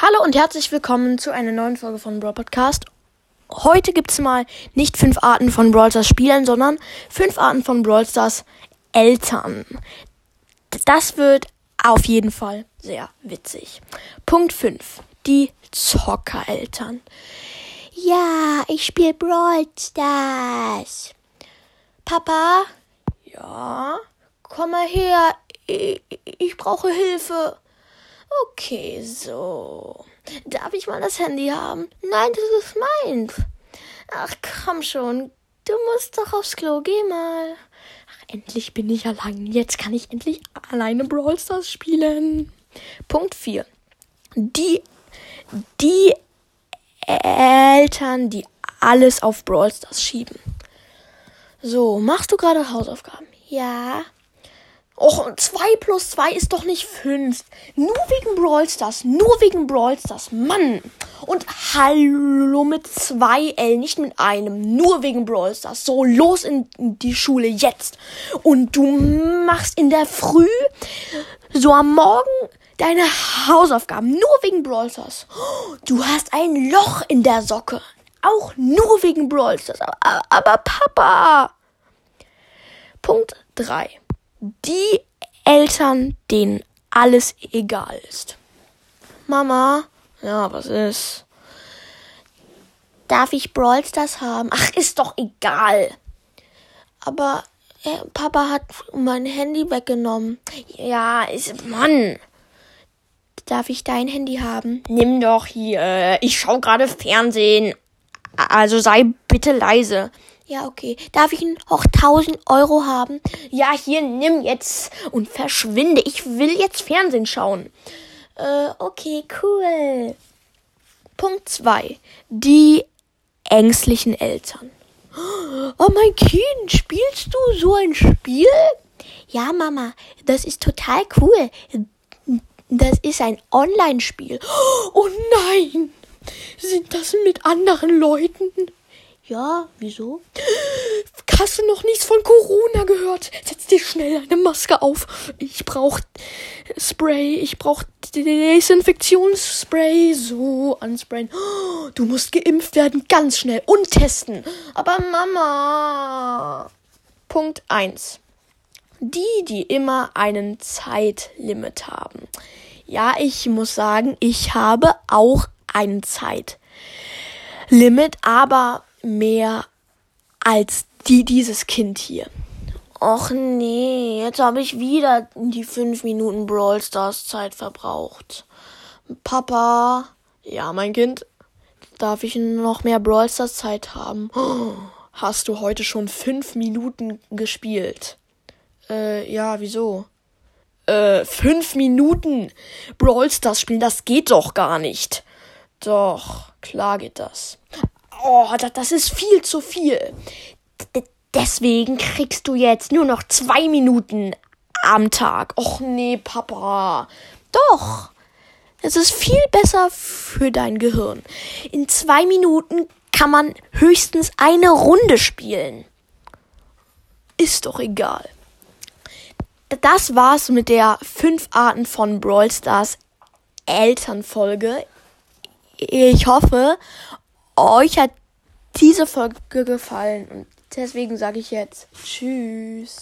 Hallo und herzlich willkommen zu einer neuen Folge von Brawl Podcast. Heute gibt es mal nicht fünf Arten von Brawl Stars Spielern, sondern fünf Arten von Brawl Stars Eltern. Das wird auf jeden Fall sehr witzig. Punkt 5. Die Zockereltern. Ja, ich spiele Brawl Stars. Papa? Ja? Komm mal her. Ich, ich brauche Hilfe. Okay, so. Darf ich mal das Handy haben? Nein, das ist meins. Ach, komm schon. Du musst doch aufs Klo. Geh mal. Ach, endlich bin ich allein. Jetzt kann ich endlich alleine Brawl Stars spielen. Punkt 4. Die, die Eltern, die alles auf Brawl Stars schieben. So, machst du gerade Hausaufgaben? Ja. Och, 2 plus 2 ist doch nicht 5. Nur wegen Brawl Stars. Nur wegen Brawl Stars. Mann. Und hallo mit 2 L, nicht mit einem. Nur wegen Brawl Stars. So, los in die Schule jetzt. Und du machst in der Früh, so am Morgen, deine Hausaufgaben. Nur wegen Brawl Stars. Du hast ein Loch in der Socke. Auch nur wegen Brawl Stars. Aber, aber Papa. Punkt 3 die Eltern, denen alles egal ist. Mama, ja, was ist? Darf ich Brawl Stars haben? Ach, ist doch egal. Aber äh, Papa hat mein Handy weggenommen. Ja, ist Mann. Darf ich dein Handy haben? Nimm doch hier. Ich schau gerade Fernsehen. Also sei bitte leise. Ja, okay. Darf ich auch 1000 Euro haben? Ja, hier, nimm jetzt und verschwinde. Ich will jetzt Fernsehen schauen. Äh, okay, cool. Punkt 2. Die ängstlichen Eltern. Oh mein Kind, spielst du so ein Spiel? Ja, Mama, das ist total cool. Das ist ein Online-Spiel. Oh nein! Sind das mit anderen Leuten? Ja, wieso? Hast du noch nichts von Corona gehört? Setz dir schnell eine Maske auf. Ich brauch Spray, ich brauch Desinfektionsspray. So, ansprayen. Du musst geimpft werden, ganz schnell und testen. Aber Mama. Punkt 1. Die, die immer einen Zeitlimit haben. Ja, ich muss sagen, ich habe auch ein Zeitlimit, aber mehr als die dieses Kind hier. Och nee, jetzt habe ich wieder die fünf Minuten Brawl Stars Zeit verbraucht. Papa, ja, mein Kind, darf ich noch mehr Brawl Stars Zeit haben? Hast du heute schon fünf Minuten gespielt? Äh, ja, wieso? Äh, fünf Minuten Brawl Stars spielen, das geht doch gar nicht. Doch, klar geht das. Oh, das ist viel zu viel. D deswegen kriegst du jetzt nur noch zwei Minuten am Tag. Och nee, Papa. Doch. Es ist viel besser für dein Gehirn. In zwei Minuten kann man höchstens eine Runde spielen. Ist doch egal. Das war's mit der fünf Arten von Brawl Stars Elternfolge. Ich hoffe, euch hat diese Folge gefallen und deswegen sage ich jetzt Tschüss.